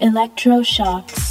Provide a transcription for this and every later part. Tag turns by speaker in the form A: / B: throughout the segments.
A: Electroshocks.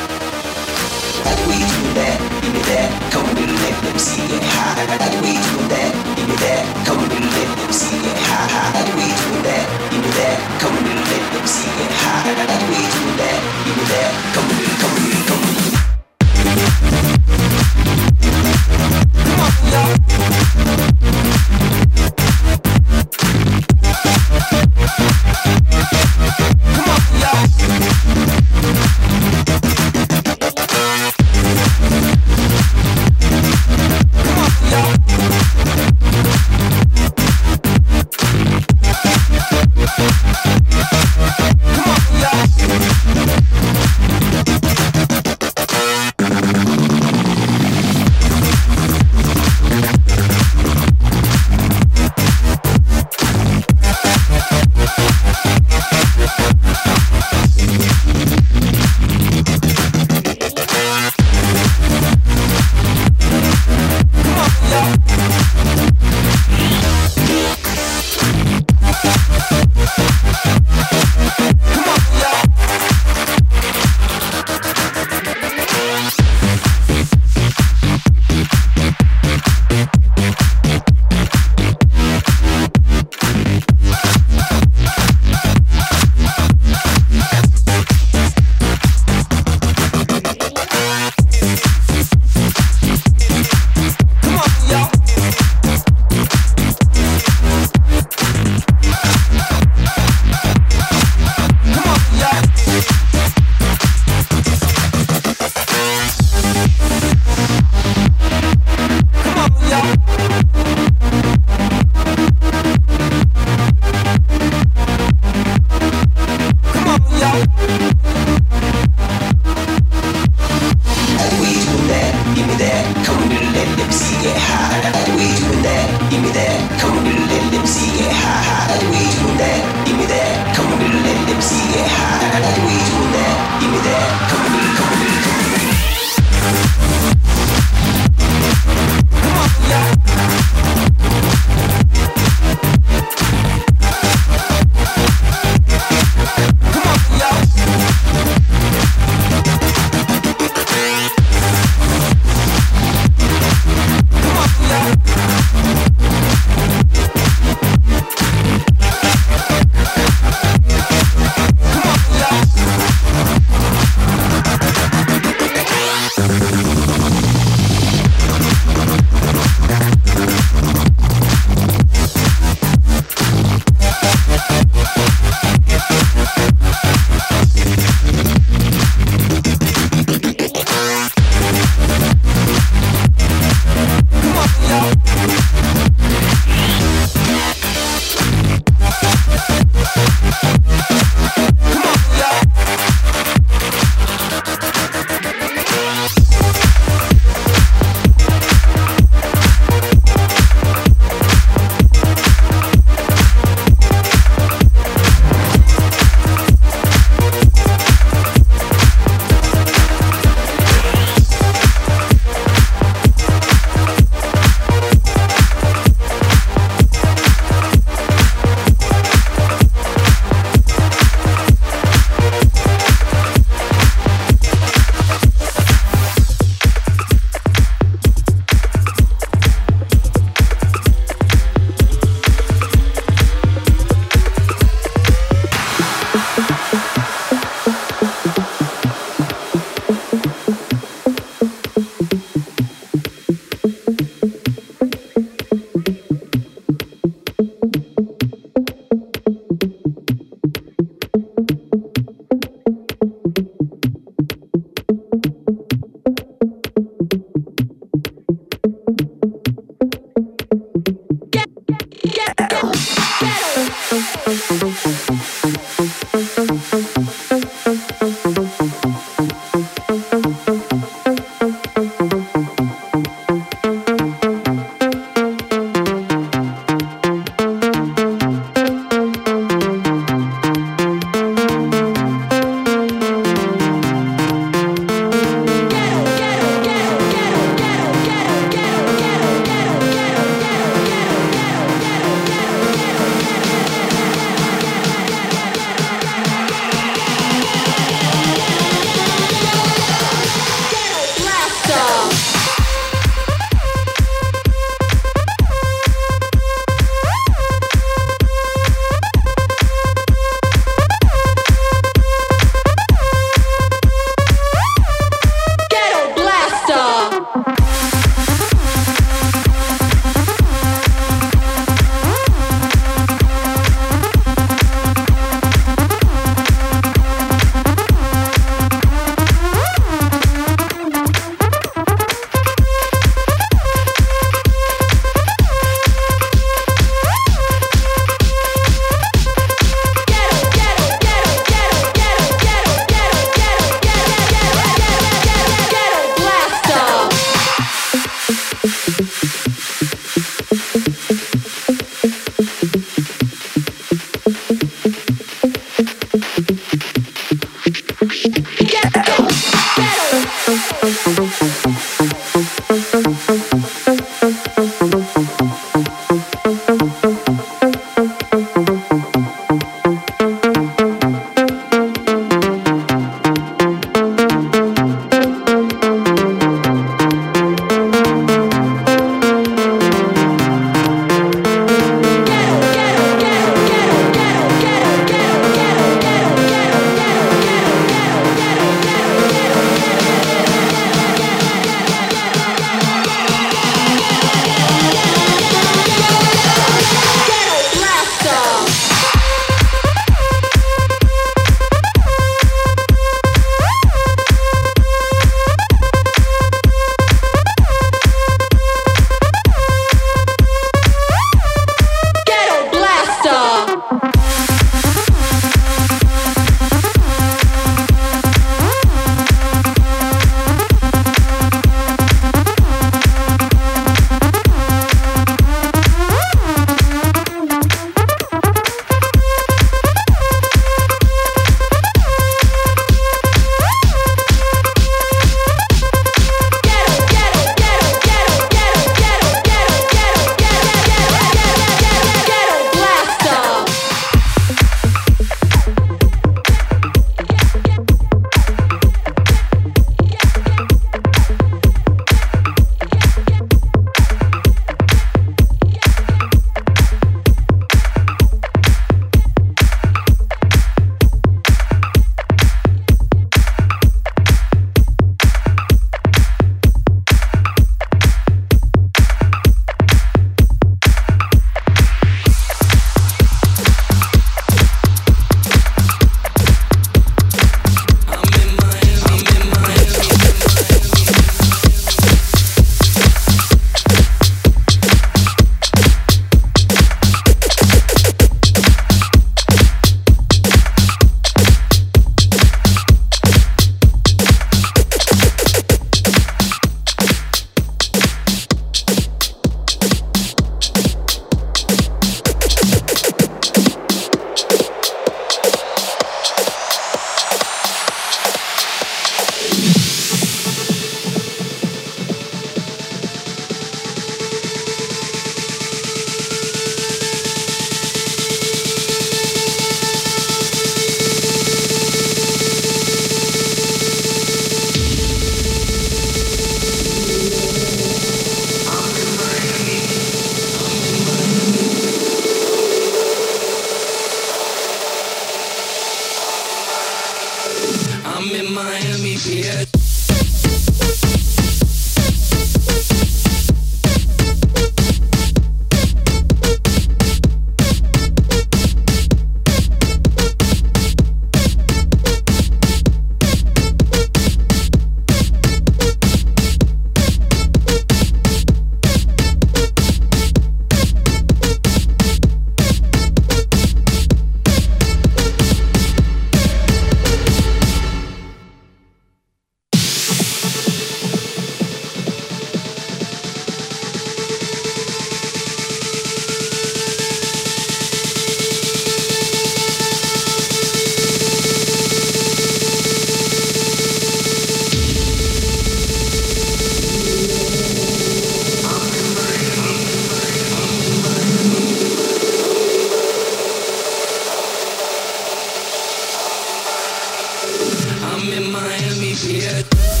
B: be.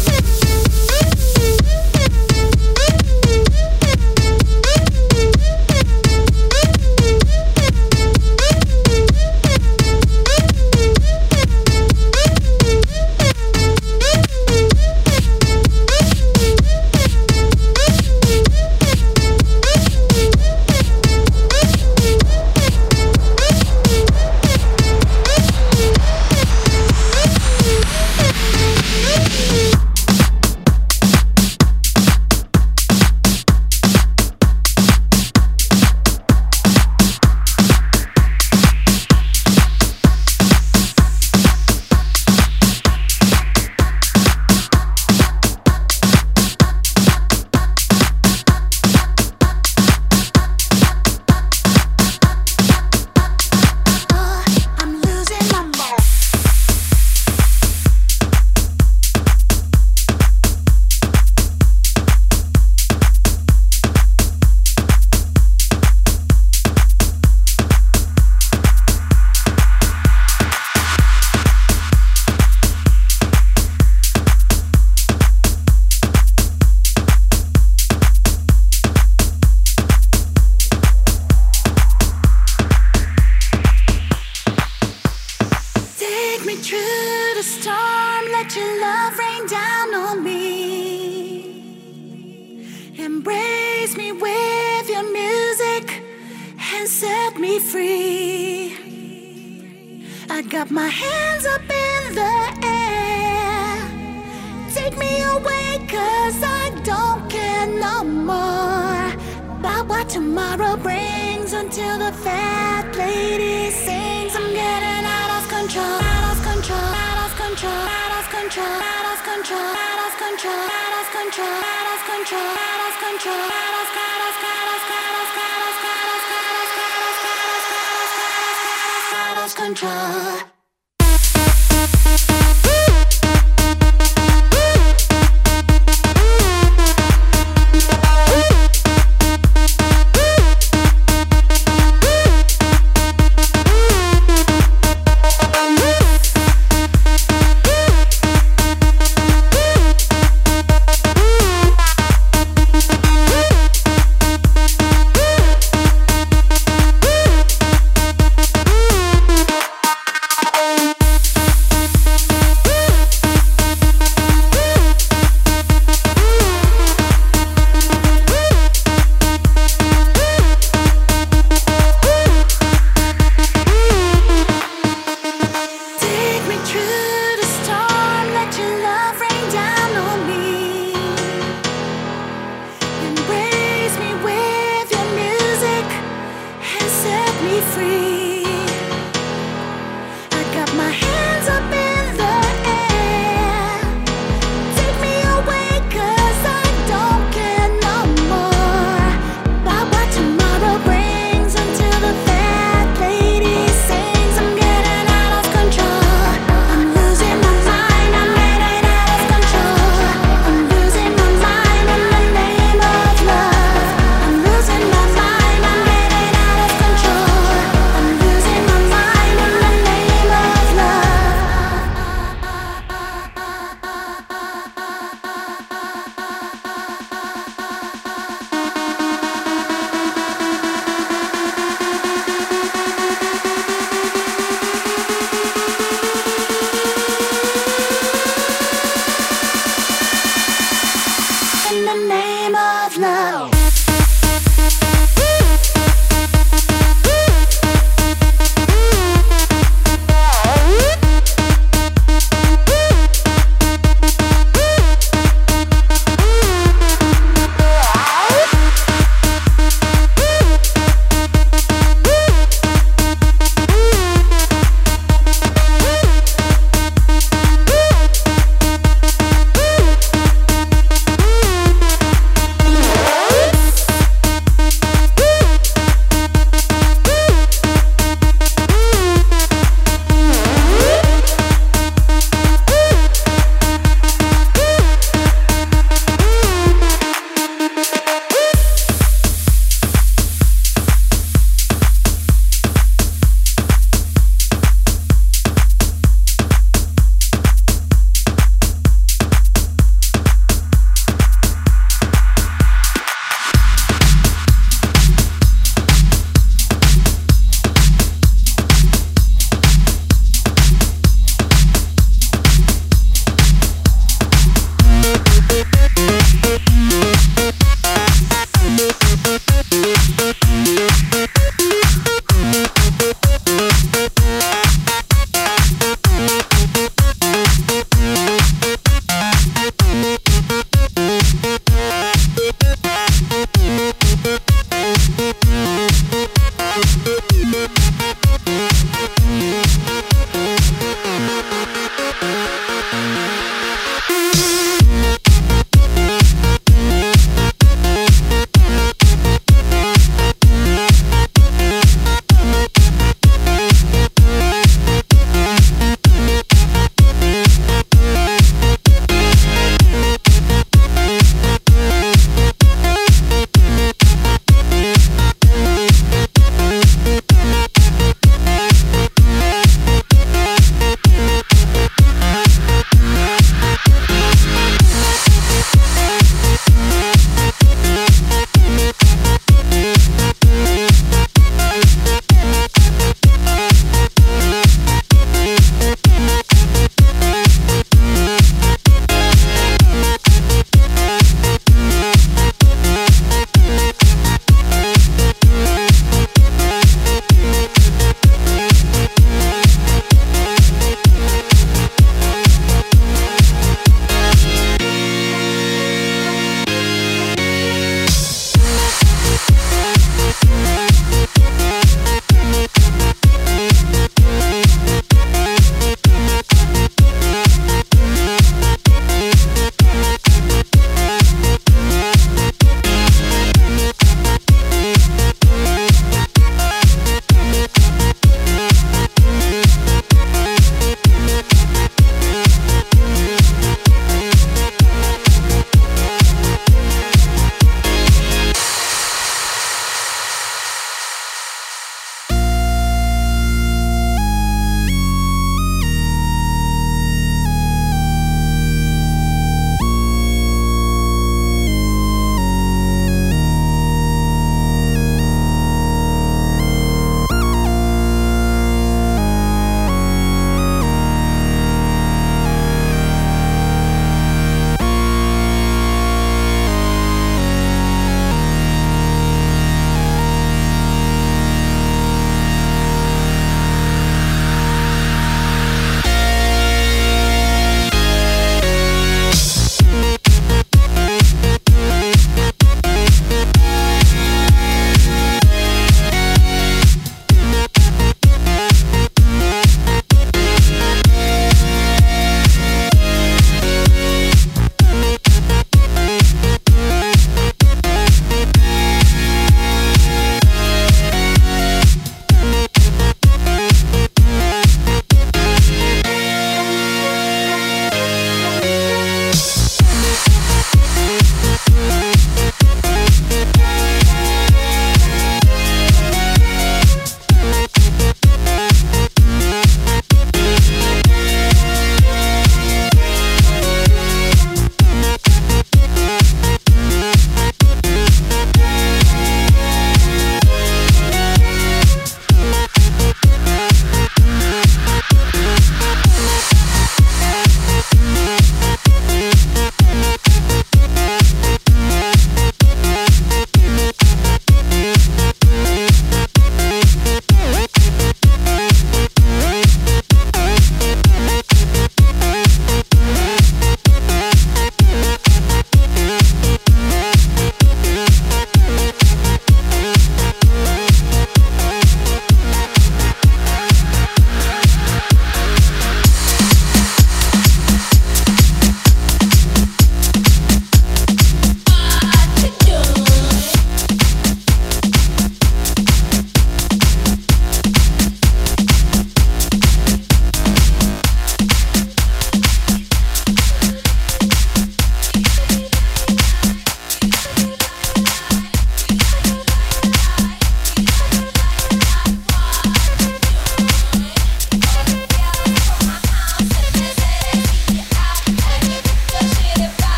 B: Tomorrow brings until the fat lady sings. I'm getting out of control, out of control, out of control, out of control, out of control, out of control, out of control, out of control, out of control, out of out of out of out of out of out of out of out of out of control.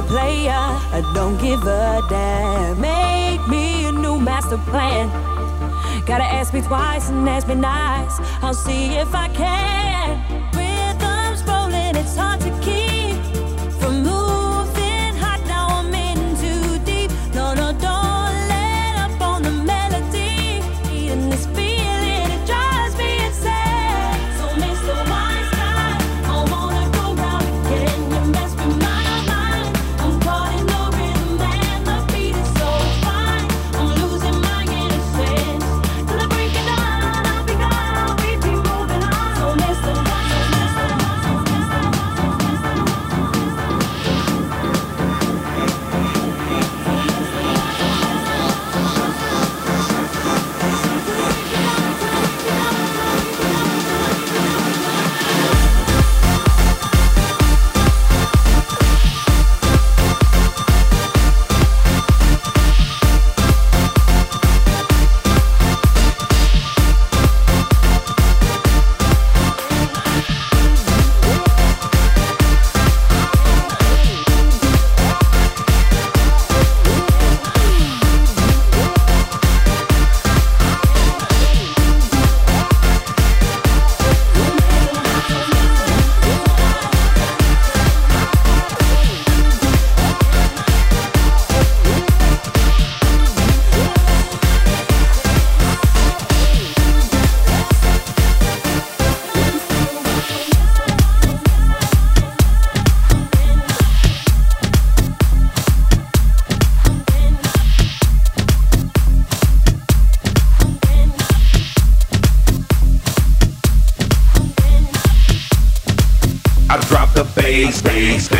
C: A player. I don't give a damn. Make me a new master plan. Gotta ask me twice and ask me nice. I'll see if I can. space.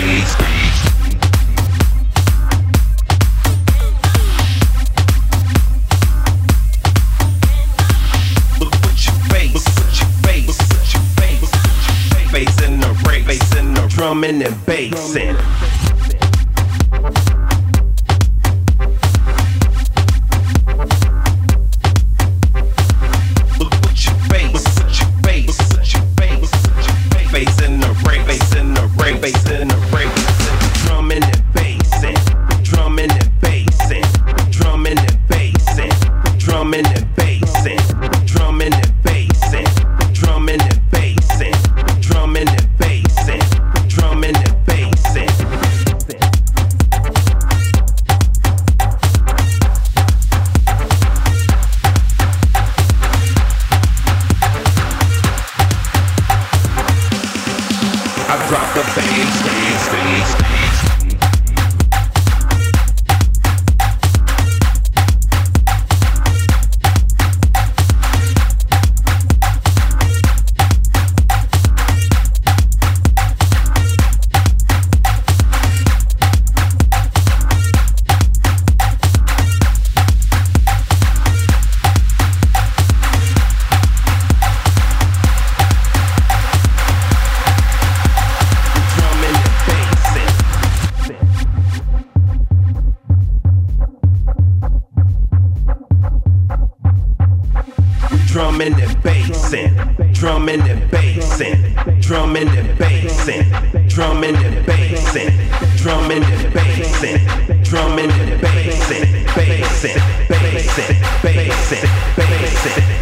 C: drumming and bassing, drumming and bassing, drumming and bassing, drumming and bassing drumming and bassing, drumming and bassing, bassing, bassing, bassing, bassing, bassing,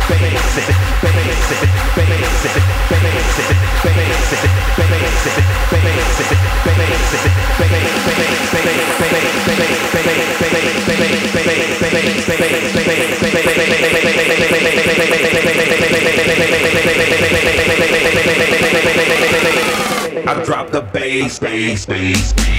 C: bassing, bassing, bassing, bassing, bassing,
D: bassing, bassing, I drop the bass, bass, bass.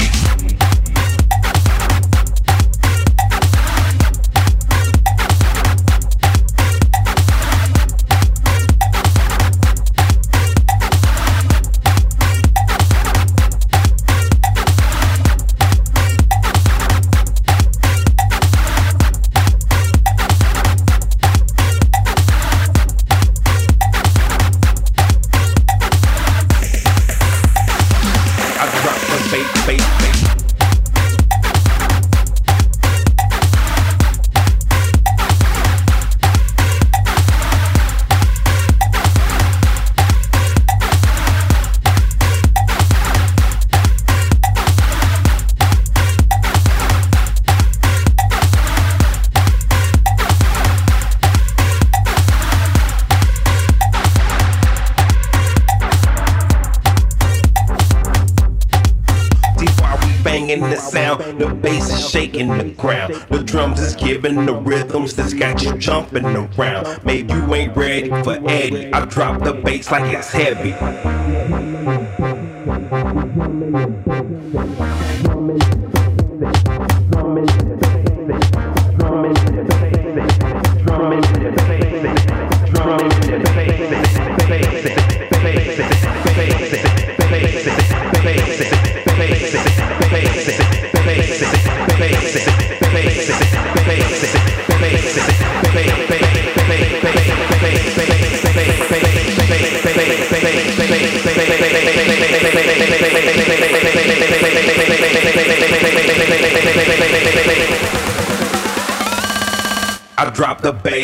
D: The ground, the drums is giving the rhythms that's got you jumping around. Maybe you ain't ready for Eddie. I drop the bass like it's heavy.